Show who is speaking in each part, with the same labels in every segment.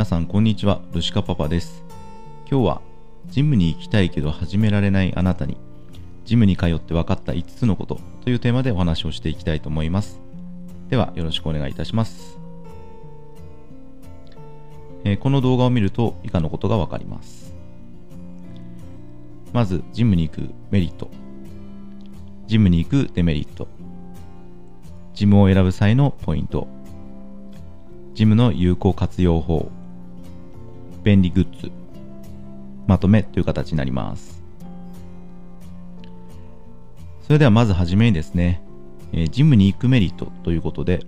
Speaker 1: 皆さんこんにちは。ルシカパパです。今日はジムに行きたいけど始められないあなたにジムに通って分かった5つのことというテーマでお話をしていきたいと思います。ではよろしくお願いいたします、えー、この動画を見ると以下のことが分かります。まずジムに行くメリット。ジムに行くデメリット。ジムを選ぶ際のポイント。ジムの有効活用法。便利グッズまとめという形になります。それではまずはじめにですね、え、ジムに行くメリットということで、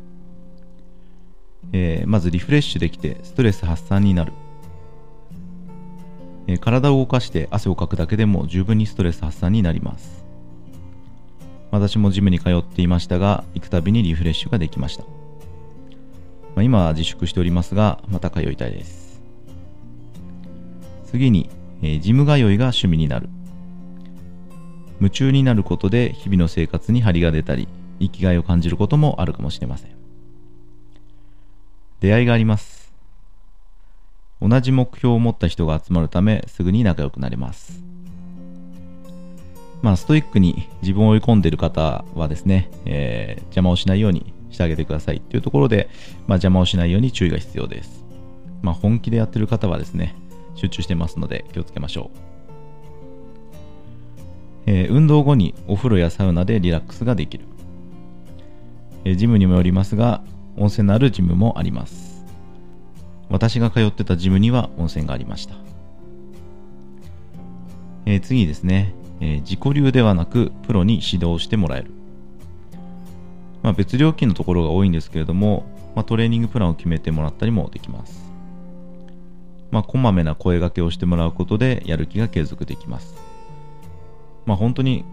Speaker 1: えー、まずリフレッシュできてストレス発散になる、えー、体を動かして汗をかくだけでも十分にストレス発散になります。私もジムに通っていましたが行くたびにリフレッシュができました。まあ、今は自粛しておりますが、また通いたいです。次に、えー、ジム通いが趣味になる。夢中になることで日々の生活に張りが出たり、生きがいを感じることもあるかもしれません。出会いがあります。同じ目標を持った人が集まるため、すぐに仲良くなれます。まあ、ストイックに自分を追い込んでいる方はですね、えー、邪魔をしないようにしてあげてくださいっていうところで、まあ、邪魔をしないように注意が必要です。まあ、本気でやってる方はですね、集中してますので気をつけましょう。えー、運動後にお風呂やサウナでリラックスができる。えー、ジムにもよりますが、温泉のあるジムもあります。私が通ってたジムには温泉がありました。えー、次ですね、え自己流ではなくプロに指導してもらえる。まあ、別料金のところが多いんですけれども、まあ、トレーニングプランを決めてもらったりもできます。まあ、こまめな声掛けをしてもらうことでやる気が継続できます。まあ、本当に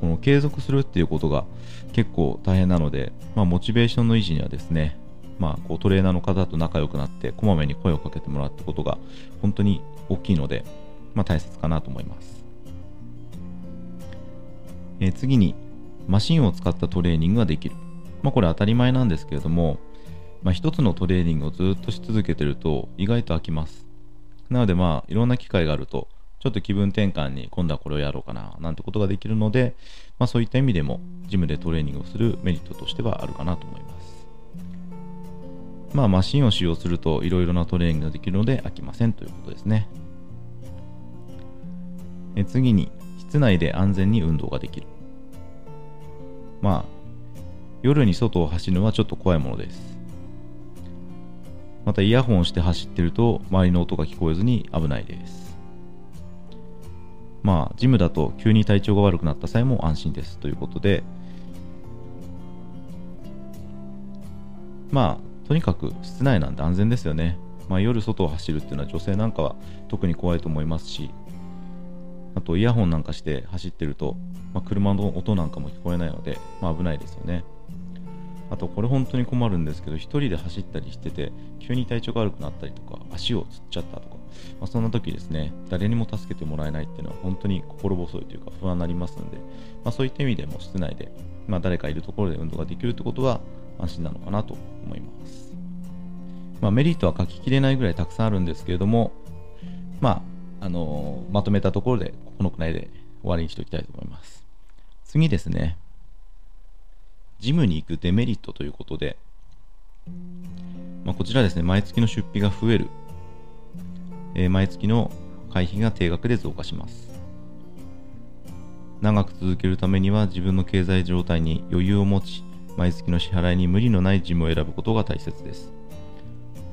Speaker 1: この継続するっていうことが結構大変なので、まあ、モチベーションの維持にはですね、まあ、こうトレーナーの方と仲良くなってこまめに声をかけてもらうってことが本当に大きいので、まあ、大切かなと思います。えー、次にマシンを使ったトレーニングができる。まあ、これ当たり前なんですけれども、まあ、一つのトレーニングをずっとし続けてると意外と飽きます。なのでまあいろんな機会があるとちょっと気分転換に今度はこれをやろうかななんてことができるので、まあ、そういった意味でもジムでトレーニングをするメリットとしてはあるかなと思います。まあマシンを使用するといろいろなトレーニングができるので飽きませんということですね。え次に室内で安全に運動ができる。まあ、夜に外を走るのはちょっと怖いものです。またイヤホンして走ってると周りの音が聞こえずに危ないです。まあ、ジムだと急に体調が悪くなった際も安心ですということで、まあ、とにかく室内なんで安全ですよね。まあ、夜外を走るっていうのは女性なんかは特に怖いと思いますし、あとイヤホンなんかして走ってると、まあ、車の音なんかも聞こえないので、まあ、危ないですよね。あとこれ本当に困るんですけど、1人で走ったりしてて、急に体調が悪くなったりとか、足をつっちゃったとか、まあ、そんな時ですね、誰にも助けてもらえないっていうのは本当に心細いというか不安になりますので、まあ、そういった意味でも室内で、まあ、誰かいるところで運動ができるってことは安心なのかなと思います。まあ、メリットは書ききれないぐらいたくさんあるんですけれども、まあ、あのー、まとめたところで、このくらいで終わりにしておきたいと思います。次ですね。ジムに行くデメリットということで、まあ、こちらですね、毎月の出費が増える。えー、毎月の会費が定額で増加します。長く続けるためには自分の経済状態に余裕を持ち、毎月の支払いに無理のないジムを選ぶことが大切です。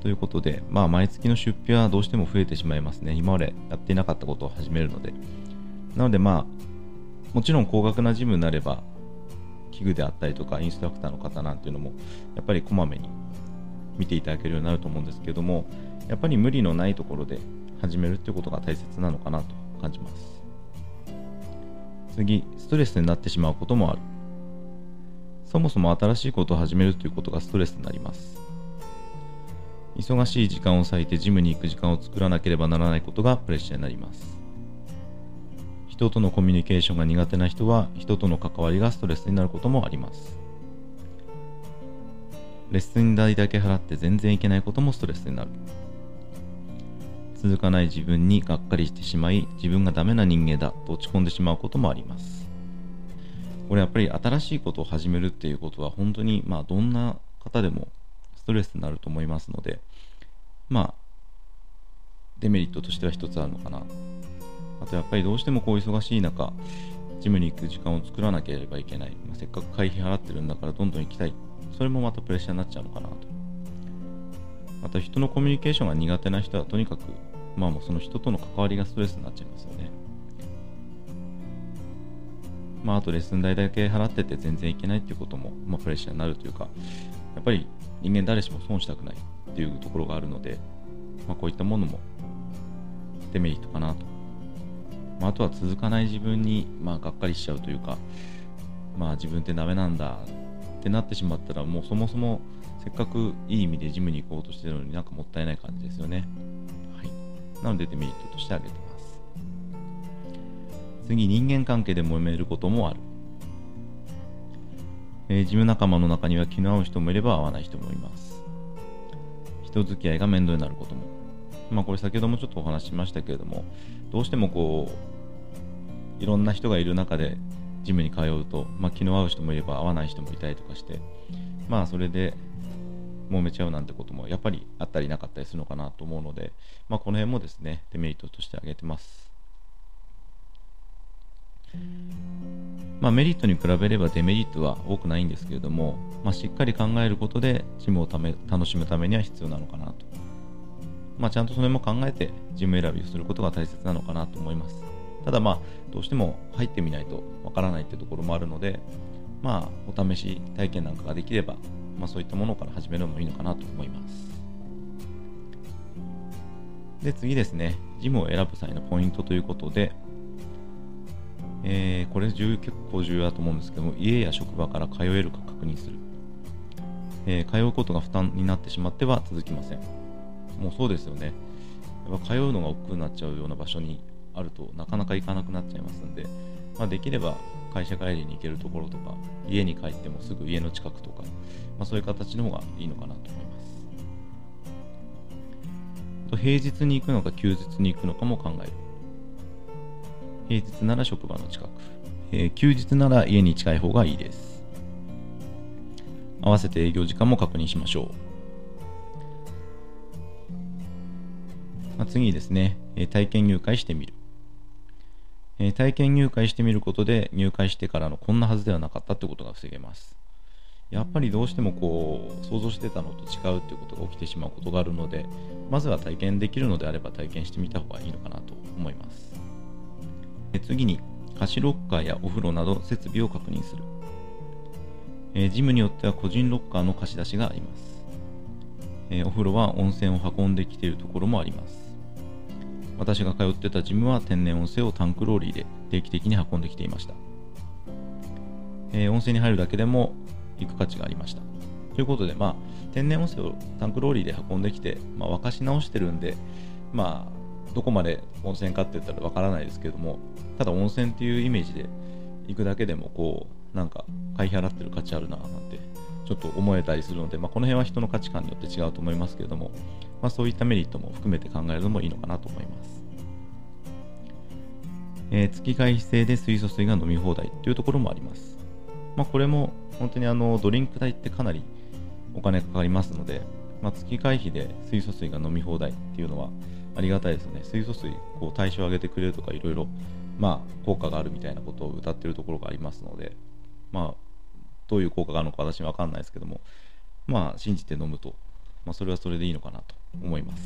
Speaker 1: ということで、まあ、毎月の出費はどうしても増えてしまいますね。今までやっていなかったことを始めるので。なので、まあ、もちろん高額なジムになれば器具であったりとかインストラクターの方なんていうのもやっぱりこまめに見ていただけるようになると思うんですけどもやっぱり無理のないところで始めるっていうことが大切なのかなと感じます。次ストレスになってしまうこともある。そもそも新しいことを始めるということがストレスになります。忙しい時間を割いてジムに行く時間を作らなければならないことがプレッシャーになります。人とのコミュニケーションが苦手な人は人との関わりがストレスになることもありますレッスン代だけ払って全然いけないこともストレスになる。続かない自分にがっかりしてしまい自分がダメな人間だと落ち込んでしまうこともあります。これやっぱり新しいことを始めるっていうことは本当にまあどんな方でもストレスになると思いますのでまあデメリットとしては一つあるのかな。あとやっぱりどうしてもこう忙しい中ジムに行く時間を作らなければいけない、まあ、せっかく会費払ってるんだからどんどん行きたい。それもまたプレッシャーになっちゃうのかなと。また人のコミュニケーションが苦手な人はとにかくまあもうその人との関わりがストレスになっちゃいますよね。まああとレッスン代だけ払ってて全然いけないっていうことも、まあ、プレッシャーになるというかやっぱり人間誰しも損したくないっていうところがあるので、まあ、こういったものもデメリットかなと。まあ、あとは続かない自分に、まあ、がっかりしちゃうというか、まあ、自分ってダメなんだってなってしまったらもうそもそもせっかくいい意味でジムに行こうとしてるのになんかもったいない感じですよね。はい、なのでデメリットとして挙げてます。次、人間関係で揉めることもある。えー、ジム仲間の中には気の合う人もいれば合わない人もいます。人付き合いが面倒になることも。まあこれ先ほどもちょっとお話ししましたけれども、どうしてもこういろんな人がいる中でジムに通うと、まあ、気の合う人もいれば合わない人もいたりとかしてまあそれで揉めちゃうなんてこともやっぱりあったりなかったりするのかなと思うので、まあ、この辺もですねデメリットとして挙げてます。まあ、メリットに比べればデメリットは多くないんですけれども、まあ、しっかり考えることでジムをため楽しむためには必要なのかなとまあ、ちゃんとそれも考えてジム選びをすることが大切なのかなと思います。ただまあ、どうしても入ってみないとわからないっていうところもあるので、まあ、お試し体験なんかができれば、まあ、そういったものから始めるのもいいのかなと思います。で、次ですね、ジムを選ぶ際のポイントということで、えー、これ重結構重要だと思うんですけども、家や職場から通えるか確認する。えー、通うことが負担になってしまっては続きません。もうそうですよね。やっぱ通うのが億劫になっちゃうような場所にあるとなかなか行かなくなっちゃいますんで、まあ、できれば会社帰りに行けるところとか家に帰ってもすぐ家の近くとか、まあ、そういう形の方がいいのかなと思います。と平日に行くのか休日に行くのかも考える。平日なら職場の近く、えー、休日なら家に近い方がいいです。合わせて営業時間も確認しましょう。まあ、次にですね、え体験入会してみる。え体験入会してみることで入会してからのこんなはずではなかったってことが防げます。やっぱりどうしてもこう想像してたのと違うっていうことが起きてしまうことがあるので、まずは体験できるのであれば体験してみた方がいいのかなと思います。え次に、貸しロッカーやお風呂など設備を確認する。えジムによっては個人ロッカーの貸し出しがあります。えお風呂は温泉を運んできているところもあります。私が通ってたジムは天然温泉をタンクローリーで定期的に運んできていました。えー、温泉に入るだけでも行く価値がありました。ということで、まあ、天然温泉をタンクローリーで運んできて、まあ、沸かし直してるんで、まあ、どこまで温泉かって言ったらわからないですけども、ただ温泉っていうイメージで行くだけでも、こう、なんか、会費払ってる価値あるな、なん、ちょっと思えたりするので、まあ、この辺は人の価値観によって違うと思いますけれども、まあ、そういったメリットも含めて考えるのもいいのかなと思います。えー、月会費制で水素水が飲み放題というところもあります。まあ、これも本当にあのドリンク代ってかなりお金かかりますので、まあ、月会費で水素水が飲み放題っていうのはありがたいですね。水素水、こう対象を上げてくれるとかいろいろ、ま、効果があるみたいなことを歌ってるところがありますので、まあ、どういう効果があるのか私は分かんないですけども、まあ、信じて飲むとまあ、それはそれでいいのかなと思います。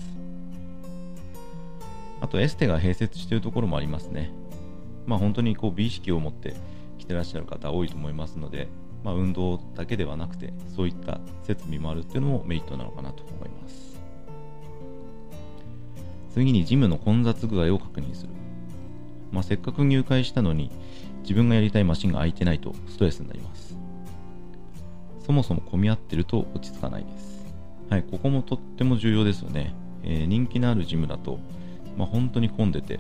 Speaker 1: あとエステが併設しているところもありますね。まあ本当にこう美意識を持って来てらっしゃる方多いと思いますので、まあ、運動だけではなくてそういった設備もあるっていうのもメリットなのかなと思います。次にジムの混雑具合を確認する。まあ、せっかく入会したのに自分がやりたいマシンが空いてないとストレスになります。そもそも混み合ってると落ち着かないです。はい、ここもとっても重要ですよね。えー、人気のあるジムだと、まあ、本当に混んでて、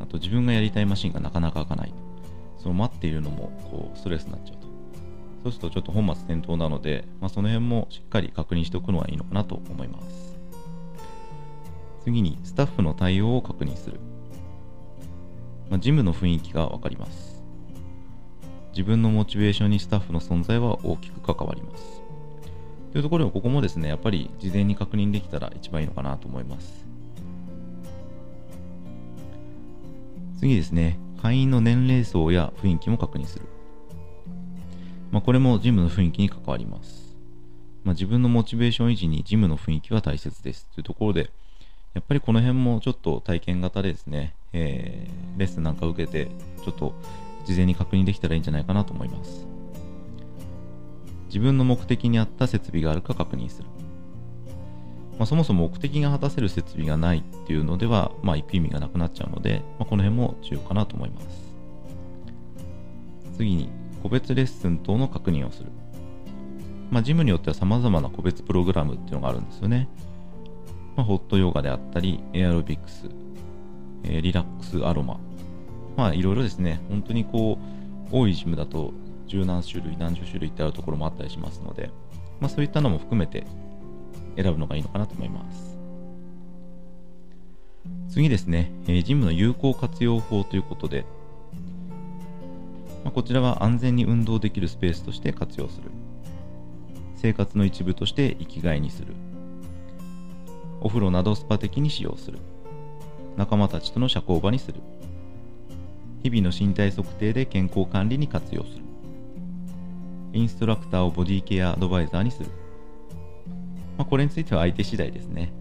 Speaker 1: あと自分がやりたいマシンがなかなか開かない。その待っているのもこうストレスになっちゃうと。そうするとちょっと本末転倒なので、まあ、その辺もしっかり確認しておくのはいいのかなと思います。次にスタッフの対応を確認する、まあ、ジムの雰囲気が分かります自分のモチベーションにスタッフの存在は大きく関わります。というところをここもですねやっぱり事前に確認できたら一番いいのかなと思います。次ですね会員の年齢層や雰囲気も確認する。まあ、これもジムの雰囲気に関わります。まあ、自分のモチベーション維持にジムの雰囲気は大切です。というところで、やっぱりこの辺もちょっと体験型でですね、えー、レッスンなんか受けて、ちょっと事前に確認できたらいいんじゃないかなと思います。自分の目的に合った設備があるか確認する。まあ、そもそも目的が果たせる設備がないっていうのでは、まあ、行く意味がなくなっちゃうので、まあ、この辺も重要かなと思います。次に、個別レッスン等の確認をする。まあ、ジムによっては様々な個別プログラムっていうのがあるんですよね。まあ、ホットヨガであったり、エアロビクス、えー、リラックスアロマ。まあ、いろいろですね、本当にこう、多いジムだと十何種類、何十種類ってあるところもあったりしますので、まあ、そういったのも含めて選ぶのがいいのかなと思います。次ですね、えー、ジムの有効活用法ということで、まあ、こちらは安全に運動できるスペースとして活用する。生活の一部として生きがいにする。お風呂などスパ的に使用する。仲間たちとの社交場にする。日々の身体測定で健康管理に活用する。インストラクターをボディケアアドバイザーにする、まあ、これについては相手次第ですね、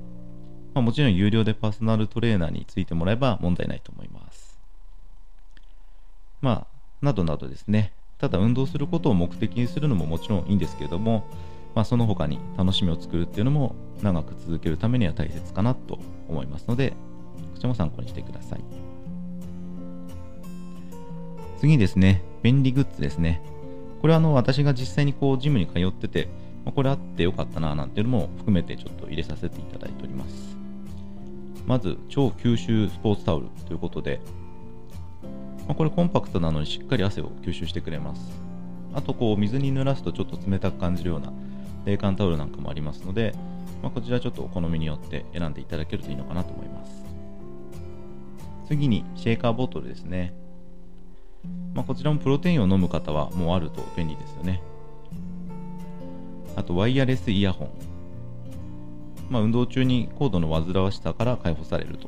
Speaker 1: まあ、もちろん有料でパーソナルトレーナーについてもらえば問題ないと思います。まあなどなどですね。ただ運動することを目的にするのももちろんいいんですけれども、まあ、その他に楽しみを作るっていうのも長く続けるためには大切かなと思いますのでこちらも参考にしてください。次ですね便利グッズですね。これはあの私が実際にこうジムに通ってて、ま、これあってよかったななんていうのも含めてちょっと入れさせていただいております。まず超吸収スポーツタオルということでま、これコンパクトなのにしっかり汗を吸収してくれます。あとこう水に濡らすとちょっと冷たく感じるような冷感タオルなんかもありますので、まあ、こちらちょっとお好みによって選んでいただけるといいのかなと思います。次にシェーカーボトルですね、まあ、こちらもプロテインを飲む方はもうあると便利ですよねあとワイヤレスイヤホンまあ、運動中に高度の煩わしさから解放されると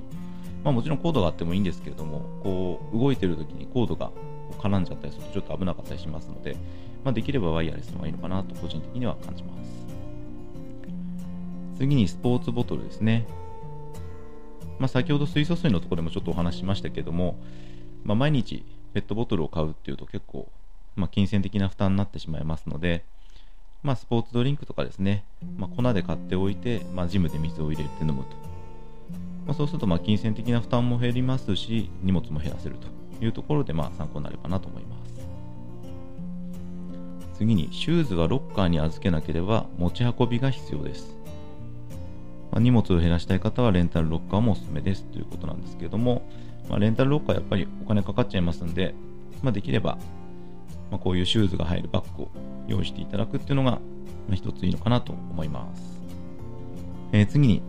Speaker 1: まあ、もちろんコードがあってもいいんですけれども、こう動いてる時にコードが絡んじゃったりするとちょっと危なかったりしますので、まあ、できればワイヤレスの方がいいのかなと個人的には感じます。次にスポーツボトルですね。まあ、先ほど水素水のところでもちょっとお話ししましたけども、まあ、毎日ペットボトルを買うっていうと結構、まあ、金銭的な負担になってしまいますので、まあ、スポーツドリンクとかですね、まあ、粉で買っておいて、まあ、ジムで水を入れて飲むと。まあ、そうするとまあ金銭的な負担も減りますし荷物も減らせるというところでまあ参考になればなと思います。次にシューズはロッカーに預けなければ持ち運びが必要です、ま、荷物を減らしたい方はレンタルロッカーもおすすめですということなんですけれども、まあ、レンタルロッカーやっぱりお金かかっちゃいますんで、まあ、できれば、まあ、こういうシューズが入るバッグを用意していただくっていうのが、まあ、一ついいのかなと思います、えー、次に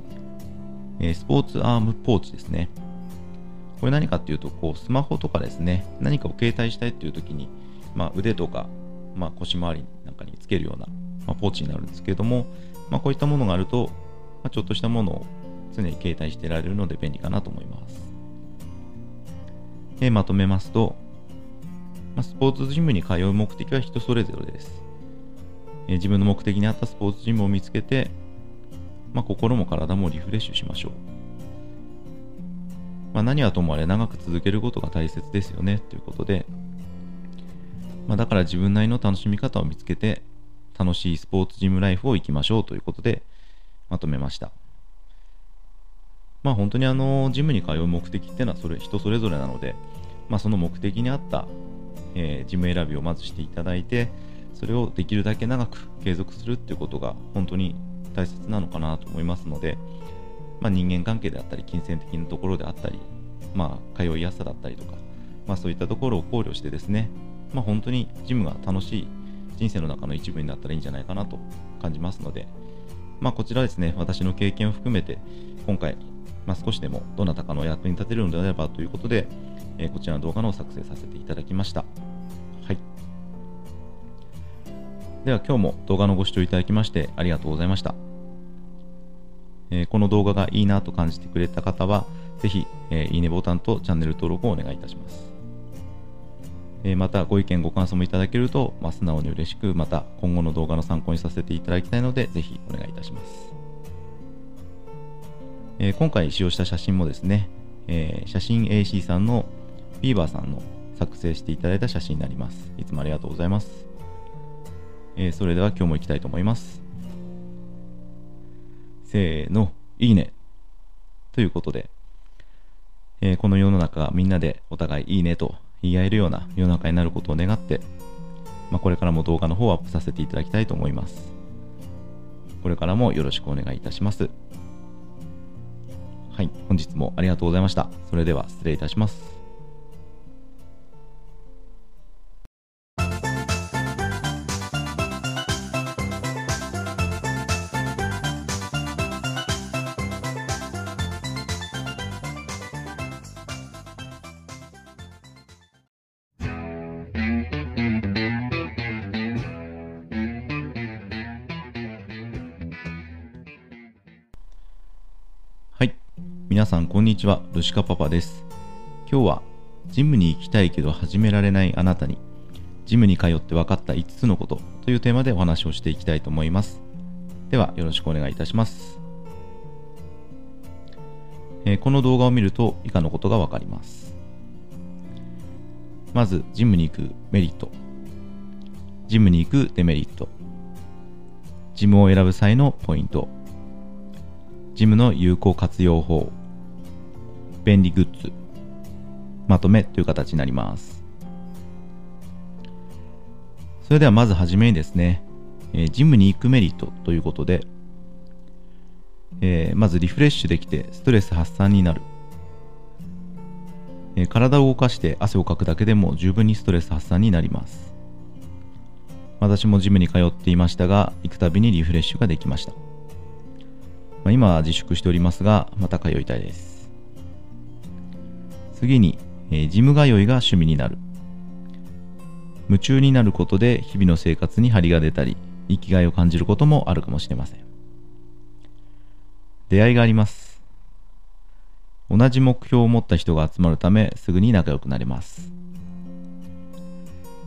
Speaker 1: えー、スポーツアームポーチですね。これ何かっていうと、こう、スマホとかですね、何かを携帯したいっていう時に、まあ、腕とか、まあ、腰回りなんかにつけるような、まあ、ポーチになるんですけれども、まあ、こういったものがあると、まあ、ちょっとしたものを常に携帯してられるので便利かなと思います。でまとめますと、ま、スポーツジムに通う目的は人それぞれです。え、自分の目的に合ったスポーツジムを見つけて、ま、心も体もリフレッシュしましょう。まあ、何はともあれ長く続けることが大切ですよねということで、まあ、だから自分なりの楽しみ方を見つけて楽しいスポーツジムライフを生きましょうということでまとめました。まあ本当にあのジムに通う目的っていうのはそれ人それぞれなので、まあ、その目的に合った、えー、ジム選びをまずしていただいてそれをできるだけ長く継続するっていうことが本当に大切なのかなと思いますので、まあ、人間関係であったり金銭的なところであったり、まあ、通いやすさだったりとか、まあ、そういったところを考慮してですね、まあ、本当にジムが楽しい人生の中の一部になったらいいんじゃないかなと感じますので、まあ、こちらですね私の経験を含めて今回まあ、少しでもどなたかの役に立てるのであればということで、えー、こちらの動画の作成させていただきました。はい。では今日も動画のご視聴いただきましてありがとうございました。えー、この動画がいいなと感じてくれた方は、ぜひ、えー、いいねボタンとチャンネル登録をお願いいたします。えまたご意見ご感想もいただけると、まあ、素直に嬉しくまた今後の動画の参考にさせていただきたいのでぜひお願いいたします、えー、今回使用した写真もですね、えー、写真 AC さんのビーバーさんの作成していただいた写真になりますいつもありがとうございます、えー、それでは今日も行きたいと思いますせーのいいねということで、えこの世の中みんなでお互いいいねと言い合えるような世の中になることを願って、まあ、これからも動画の方をアップさせていただきたいと思います。これからもよろしくお願いいたします。はい、本日もありがとうございました。それでは失礼いたします。皆さんこんにちは。ルシカパパです。今日はジムに行きたいけど始められないあなたにジムに通って分かった5つのことというテーマでお話をしていきたいと思います。ではよろしくお願いいたします、えー、この動画を見ると以下のことが分かります。まずジムに行くメリット。ジムに行くデメリット。ジムを選ぶ際のポイント。ジムの有効活用法。便利グッズまとめという形になります。それではまずはじめにですね、え、ジムに行くメリットということで、えー、まずリフレッシュできてストレス発散になる、えー、体を動かして汗をかくだけでも十分にストレス発散になります。私もジムに通っていましたが行くたびにリフレッシュができました、まあ、今は自粛しておりますがまた通いたいです。次に、えー、ジム通いが趣味になる。夢中になることで日々の生活に張りが出たり、生きがいを感じることもあるかもしれません。出会いがあります。同じ目標を持った人が集まるため、すぐに仲良くなれます。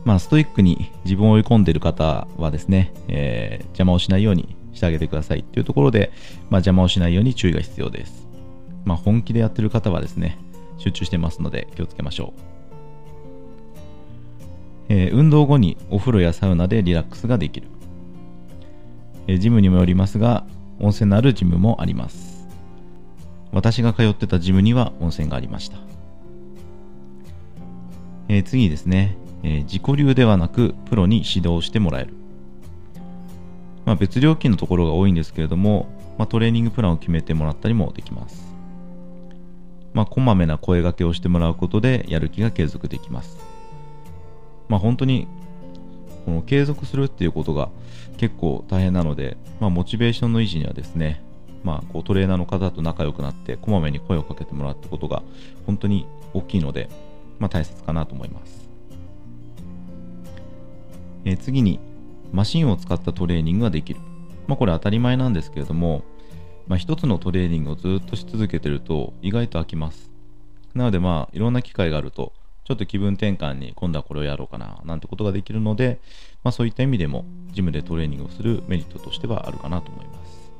Speaker 1: まあ、ストイックに自分を追い込んでいる方はですね、えー、邪魔をしないようにしてあげてくださいというところで、まあ、邪魔をしないように注意が必要です。まあ、本気でやってる方はですね、集中してますので気をつけましょう。えー、運動後にお風呂やサウナでリラックスができる。えー、ジムにもよりますが、温泉のあるジムもあります。私が通ってたジムには温泉がありました。えー、次ですね、え自己流ではなくプロに指導してもらえる。まあ、別料金のところが多いんですけれども、まあ、トレーニングプランを決めてもらったりもできます。まあ、こまめな声掛けをしてもらうことでやる気が継続できます。まあ、本当にこの継続するっていうことが結構大変なので、まあ、モチベーションの維持にはですね、まあ、こうトレーナーの方と仲良くなってこまめに声をかけてもらうってことが本当に大きいので、まあ、大切かなと思います。えー、次にマシンを使ったトレーニングができる。まあ、これ当たり前なんですけれども、まあ、一つのトレーニングをずっとし続けてると意外と飽きます。なのでまあいろんな機会があるとちょっと気分転換に今度はこれをやろうかななんてことができるので、まあ、そういった意味でもジムでトレーニングをするメリットとしてはあるかなと思います。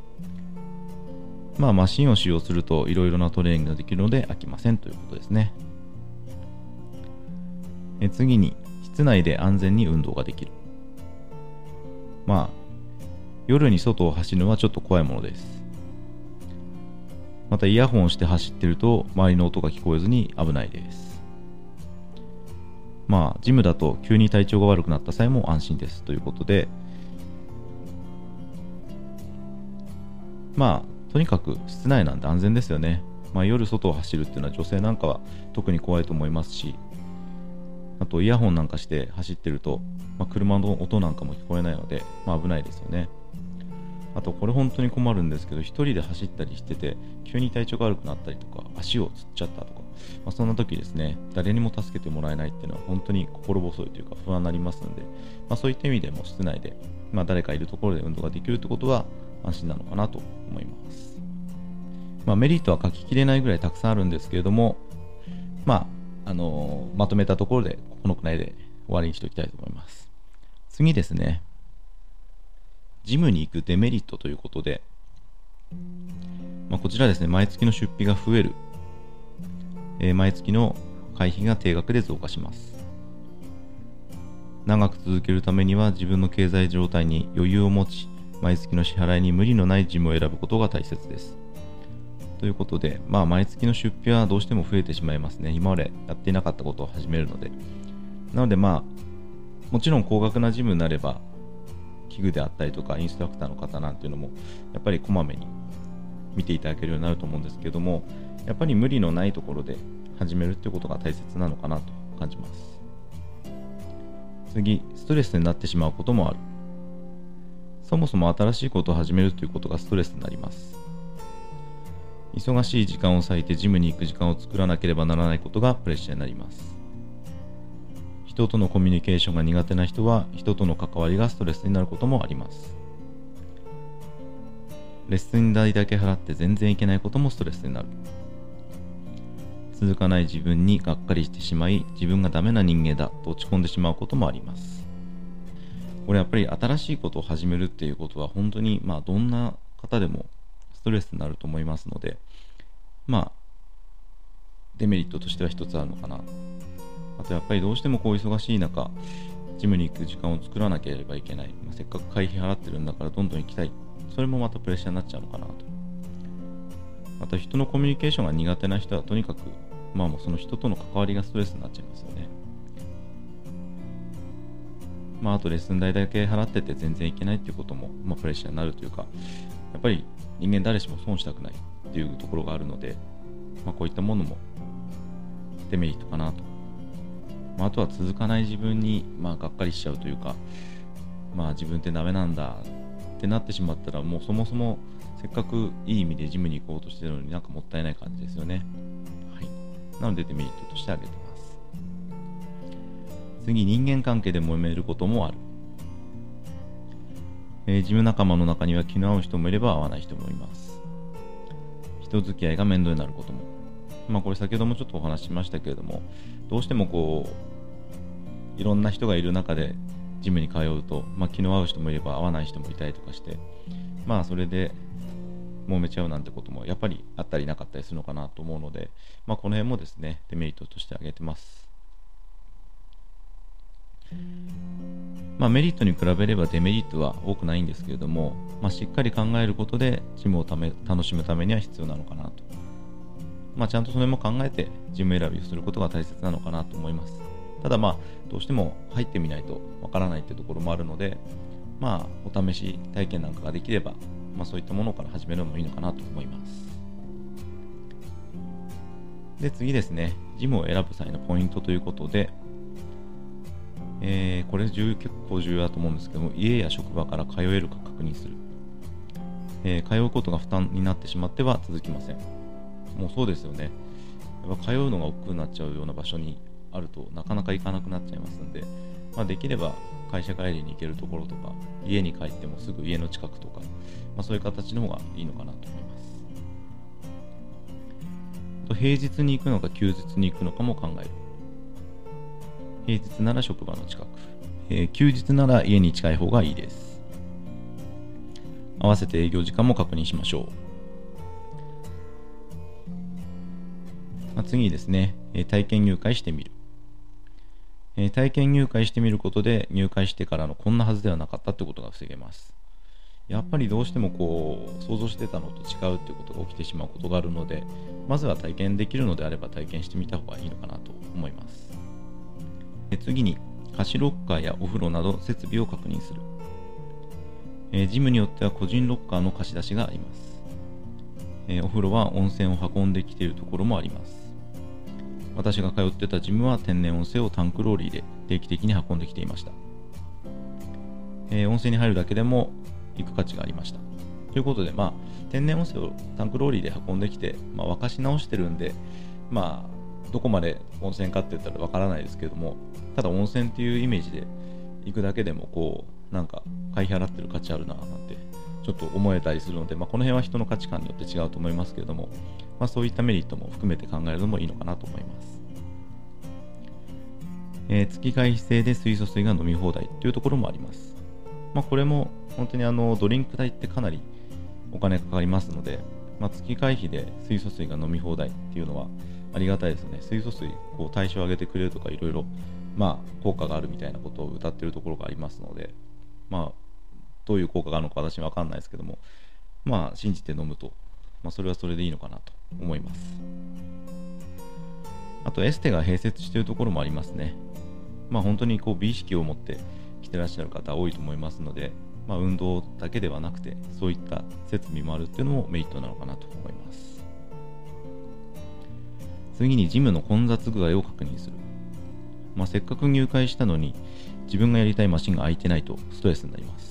Speaker 1: まあマシンを使用するといろいろなトレーニングができるので飽きませんということですね。え次に室内で安全に運動ができる。まあ夜に外を走るのはちょっと怖いものです。またイヤホンして走ってると周りの音が聞こえずに危ないです。まあジムだと急に体調が悪くなった際も安心です。ということでまあとにかく室内なんで安全ですよね、まあ、夜外を走るっていうのは女性なんかは特に怖いと思いますしあとイヤホンなんかして走ってると、まあ、車の音なんかも聞こえないので、まあ、危ないですよね。あとこれ本当に困るんですけど1人で走ったりしてて急に体調が悪くなったりとか足をつっちゃったとか、まあ、そんな時ですね誰にも助けてもらえないっていうのは本当に心細いというか不安になりますので、まあ、そういった意味でも室内で、まあ、誰かいるところで運動ができるってことは安心なのかなと思います、まあ、メリットは書ききれないぐらいたくさんあるんですけれどもまああのー、まとめたところでこのくらいで終わりにしておきたいと思います。次ですね。ジムに行くデメリットということで、まあ、こちらですね、毎月の出費が増える、えー、毎月の会費が定額で増加します。長く続けるためには自分の経済状態に余裕を持ち、毎月の支払いに無理のないジムを選ぶことが大切です。ということで、まあ、毎月の出費はどうしても増えてしまいますね。今までやっていなかったことを始めるので。なので、まあ、もちろん高額なジムになれば、器具であったりとかインストラクターの方なんていうのもやっぱりこまめに見ていただけるようになると思うんですけどもやっぱり無理のないところで始めるっていうことが大切なのかなと感じます。次ストレスになってしまうこともある。そもそも新しいことを始めるということがストレスになります。忙しい時間を割いてジムに行く時間を作らなければならないことがプレッシャーになります。人とのコミュニケーションが苦手な人は人との関わりがストレスになることもあります。レッスン代だけ払って全然いけないこともストレスになる。続かない自分にがっかりしてしまい自分がダメな人間だと落ち込んでしまうこともあります。これやっぱり新しいことを始めるっていうことは本当にまあどんな方でもストレスになると思いますのでまあデメリットとしては一つあるのかな。あとやっぱりどうしてもこう忙しい中、ジムに行く時間を作らなければいけない。まあ、せっかく会費払ってるんだからどんどん行きたい。それもまたプレッシャーになっちゃうのかなと。また人のコミュニケーションが苦手な人はとにかく、まあもうその人との関わりがストレスになっちゃいますよね。まああとレッスン代だけ払ってて全然いけないっていうことも、まあ、プレッシャーになるというか、やっぱり人間誰しも損したくないっていうところがあるので、まあこういったものもデメリットかなとまあ、あとは続かない自分に、まあ、がっかりしちゃうというか、まあ、自分ってダメなんだってなってしまったらもうそもそもせっかくいい意味でジムに行こうとしてるのになんかもったいない感じですよね。はい、なのでデメリットとして挙げてます。次、人間関係で揉めることもある。えー、ジム仲間の中には気の合う人もいれば合わない人もいます。人付き合いが面倒になることも。まあこれ先ほどもちょっとお話ししましたけれども、どうしてもこういろんな人がいる中でジムに通うと、まあ、気の合う人もいれば合わない人もいたりとかしてまあそれで揉めちゃうなんてこともやっぱりあったりなかったりするのかなと思うので、まあ、この辺もですねデメリットとして挙げてます。まあ、メリットに比べればデメリットは多くないんですけれども、まあ、しっかり考えることでジムをため楽しむためには必要なのかなとまあ、ちゃんとそれも考えてジム選びをすることが大切なのかなと思います。ただまあ、どうしても入ってみないとわからないってところもあるので、まあ、お試し体験なんかができれば、まあ、そういったものから始めるのもいいのかなと思います。で、次ですね、ジムを選ぶ際のポイントということで、えー、これ結構重要だと思うんですけども、家や職場から通えるか確認する。えー、通うことが負担になってしまっては続きません。もうそうですよね。やっぱ通うのが億劫になっちゃうような場所にあるとなかなか行かなくなっちゃいますんで、まあ、できれば会社帰りに行けるところとか家に帰ってもすぐ家の近くとか、まあ、そういう形の方がいいのかなと思います。と平日に行くのか休日に行くのかも考える。平日なら職場の近く、えー、休日なら家に近い方がいいです。合わせて営業時間も確認しましょう。まあ、次にですね、え体験入会してみる。え体験入会してみることで入会してからのこんなはずではなかったってことが防げます。やっぱりどうしてもこう想像してたのと違うっていうことが起きてしまうことがあるので、まずは体験できるのであれば体験してみた方がいいのかなと思います。次に、貸しロッカーやお風呂など設備を確認する。えジムによっては個人ロッカーの貸し出しがあります。えお風呂は温泉を運んできているところもあります。私が通ってたジムは天然温泉をタンクローリーで定期的に運んできていました、えー、温泉に入るだけでも行く価値がありましたということで、まあ、天然温泉をタンクローリーで運んできて、まあ、沸かし直してるんで、まあ、どこまで温泉かって言ったらわからないですけども、ただ温泉っていうイメージで行くだけでも、こう、なんか、買い払ってる価値あるな、なん、ちょっと思えたりするので、まあ、この辺は人の価値観によって違うと思いますけれども、まあ、そういったメリットも含めて考えるのもいいのかなと思います。えー、月会費制で水素水が飲み放題というところもあります。まあ、これも本当にあのドリンク代ってかなりお金かかりますので、まあ、月会費で水素水が飲み放題っていうのはありがたいですね。水素水、こう対象を上げてくれるとかいろいろ、まあ、効果があるみたいなことを歌ってるところがありますので、まあ、どういう効果があるのか私は分かんないですけども、まあ、信じて飲むと、まあ、それはそれでいいのかなと思います。あと、エステが併設しているところもありますね。まあ、本当にこう美意識を持って来てらっしゃる方多いと思いますので、まあ、運動だけではなくてそういった設備もあるっていうのもメリットなのかなと思います次にジムの混雑具合を確認する、まあ、せっかく入会したのに自分がやりたいマシンが空いてないとストレスになります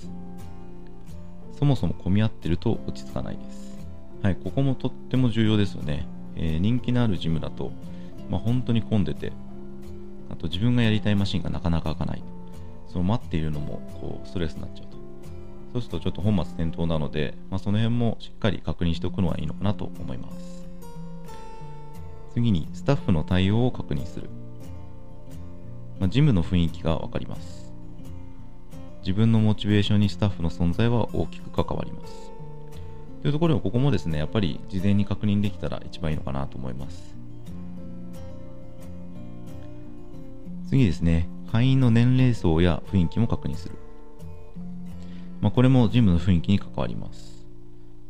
Speaker 1: そもそも混み合ってると落ち着かないですはいここもとっても重要ですよね、えー、人気のあるジムだと、まあ、本当に混んでてあと自分がやりたいマシンがなかなか開かないその待っているのもこうストレスになっちゃうとそうするとちょっと本末転倒なので、まあ、その辺もしっかり確認しておくのがいいのかなと思います。次に、スタッフの対応を確認する。まあ、ジムの雰囲気がわかります。自分のモチベーションにスタッフの存在は大きく関わります。というところで、ここもですね、やっぱり事前に確認できたら一番いいのかなと思います。次ですね、会員の年齢層や雰囲気も確認する。まあ、これもジムの雰囲気に関わります。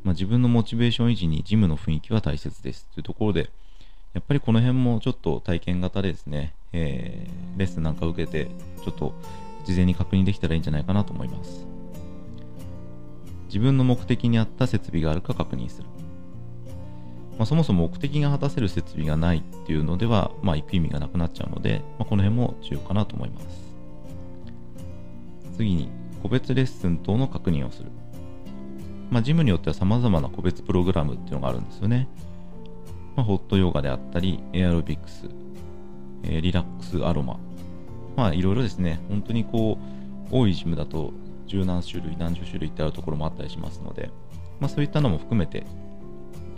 Speaker 1: まあ、自分のモチベーション維持にジムの雰囲気は大切ですというところで、やっぱりこの辺もちょっと体験型でですね、えー、レッスンなんか受けて、ちょっと事前に確認できたらいいんじゃないかなと思います。自分の目的に合った設備があるか確認する。まあ、そもそも目的が果たせる設備がないっていうのでは、まあ、行く意味がなくなっちゃうので、まあ、この辺も重要かなと思います。次に、個別レッスン等の確認をする。まあ、ジムによっては様々な個別プログラムっていうのがあるんですよね。まあ、ホットヨガであったり、エアロビクス、えー、リラックスアロマ。まあ、いろいろですね、本当にこう、多いジムだと十何種類、何十種類ってあるところもあったりしますので、まあ、そういったのも含めて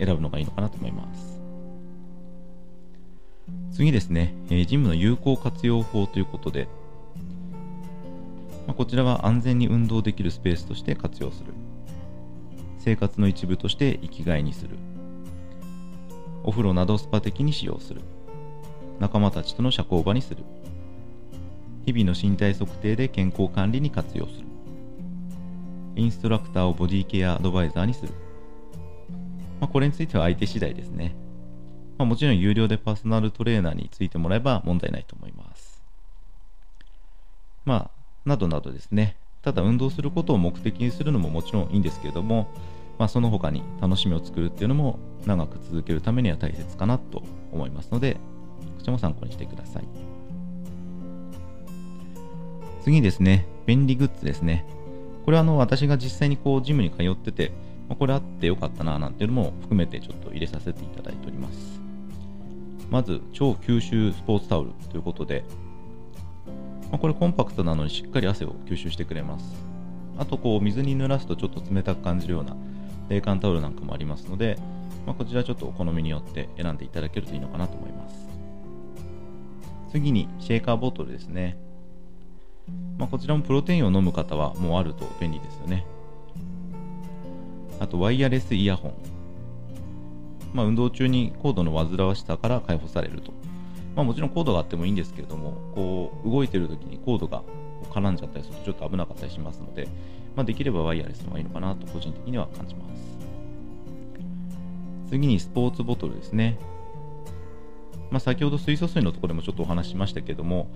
Speaker 1: 選ぶのがいいのかなと思います。次ですね、えー、ジムの有効活用法ということで、まあ、こちらは安全に運動できるスペースとして活用する。生活の一部として生きがいにする。お風呂などスパ的に使用する。仲間たちとの社交場にする。日々の身体測定で健康管理に活用する。インストラクターをボディケアアドバイザーにする。まあ、これについては相手次第ですね。まあ、もちろん有料でパーソナルトレーナーについてもらえば問題ないと思います。まあ、などなどですね。ただ運動することを目的にするのももちろんいいんですけれども、まあ、その他に楽しみを作るっていうのも長く続けるためには大切かなと思いますので、こちらも参考にしてください。次ですね、便利グッズですね。これはあの私が実際にこうジムに通ってて、まあ、これあってよかったななんていうのも含めてちょっと入れさせていただいております。まず、超吸収スポーツタオルということで、まあ、これコンパクトなのにしっかり汗を吸収してくれます。あとこう水に濡らすとちょっと冷たく感じるような冷感タオルなんかもありますので、まあ、こちらちょっとお好みによって選んでいただけるといいのかなと思います。次にシェーカーボトルですね。まあ、こちらもプロテインを飲む方はもうあると便利ですよね。あとワイヤレスイヤホン。まあ、運動中にコードの煩わしさから解放されると。まあ、もちろんコードがあってもいいんですけれども、こう動いてる時にコードが絡んじゃったりするとちょっと危なかったりしますので、まあ、できればワイヤレスの方がいいのかなと個人的には感じます。次にスポーツボトルですね。まあ、先ほど水素水のところでもちょっとお話ししましたけども、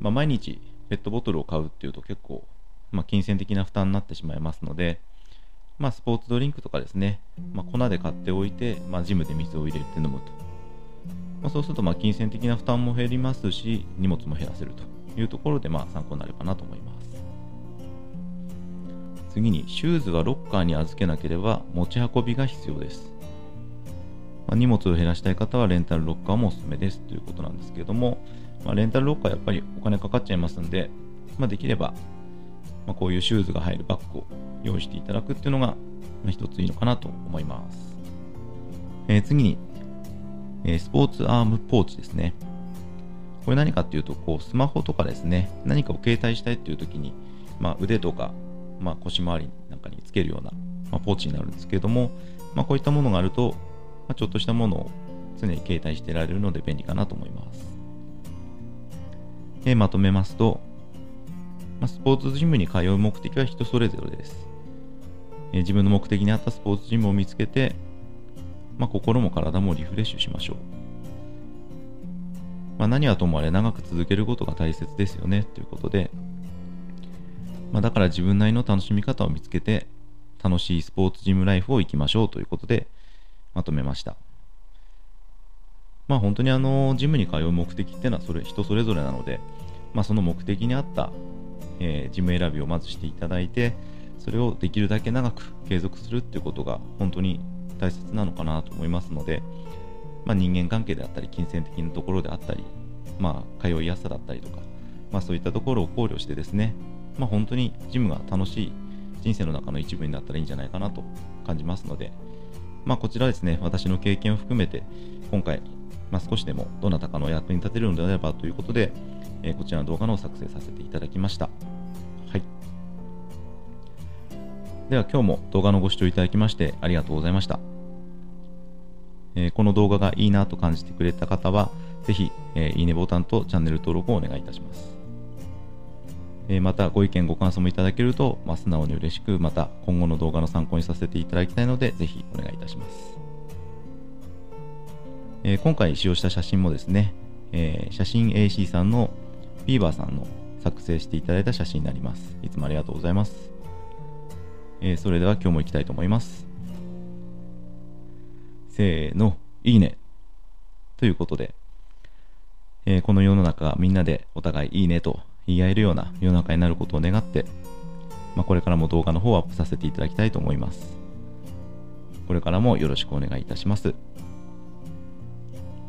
Speaker 1: まあ、毎日ペットボトルを買うっていうと結構、まあ、金銭的な負担になってしまいますので、まあ、スポーツドリンクとかですね、まあ、粉で買っておいて、まあ、ジムで水を入れて飲むと。まあ、そうするとまあ金銭的な負担も減りますし荷物も減らせるというところでまあ参考になるかなと思います。次にシューズはロッカーに預けなければ持ち運びが必要です、ま、荷物を減らしたい方はレンタルロッカーもおすすめですということなんですけれども、まあ、レンタルロッカーやっぱりお金かかっちゃいますんで、まあ、できれば、まこういうシューズが入るバッグを用意していただくっていうのが、ま一ついいのかなと思います、えー、次に、えー、スポーツアームポーチですねこれ何かっていうとこうスマホとかですね何かを携帯したいっていう時に、まあ、腕とかまあ、腰回りなんかにつけるような、まあ、ポーチになるんですけれども、まあ、こういったものがあると、まあ、ちょっとしたものを常に携帯してられるので便利かなと思います。でまとめますと、ま、スポーツジムに通う目的は人それぞれです。え自分の目的に合ったスポーツジムを見つけて、ま、心も体もリフレッシュしましょう。ま、何はともあれ長く続けることが大切ですよねということで、ま、だから自分なりの楽しみ方を見つけて楽しいスポーツジムライフを生きましょうということでまとめましたまあ本当にあのジムに通う目的っていうのはそれ人それぞれなので、まあ、その目的に合った、えー、ジム選びをまずしていただいてそれをできるだけ長く継続するっていうことが本当に大切なのかなと思いますので、まあ、人間関係であったり金銭的なところであったり、まあ、通いやすさだったりとか、まあ、そういったところを考慮してですねまあ、本当にジムが楽しい人生の中の一部になったらいいんじゃないかなと感じますので、まあ、こちらですね、私の経験を含めて、今回、まあ、少しでもどなたかの役に立てるのであればということで、えー、こちらの動画の作成させていただきました。はい。では今日も動画のご視聴いただきましてありがとうございました。えー、この動画がいいなと感じてくれた方は、ぜひ、えー、いいねボタンとチャンネル登録をお願いいたします。えまたご意見ご感想もいただけると、まあ、素直に嬉しくまた今後の動画の参考にさせていただきたいのでぜひお願いいたします、え、今回使用した写真もですね、え、写真 AC さんのビーバーさんの作成していただいた写真になりますいつもありがとうございます、えー、それでは今日も行きたいと思いますせーのいいねということで、えこの世の中みんなでお互いいいねと言い合えるような世の中になることを願って、まあ、これからも動画の方をアップさせていただきたいと思います。これからもよろしくお願いいたします。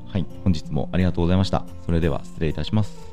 Speaker 1: はい、本日もありがとうございました。それでは失礼いたします。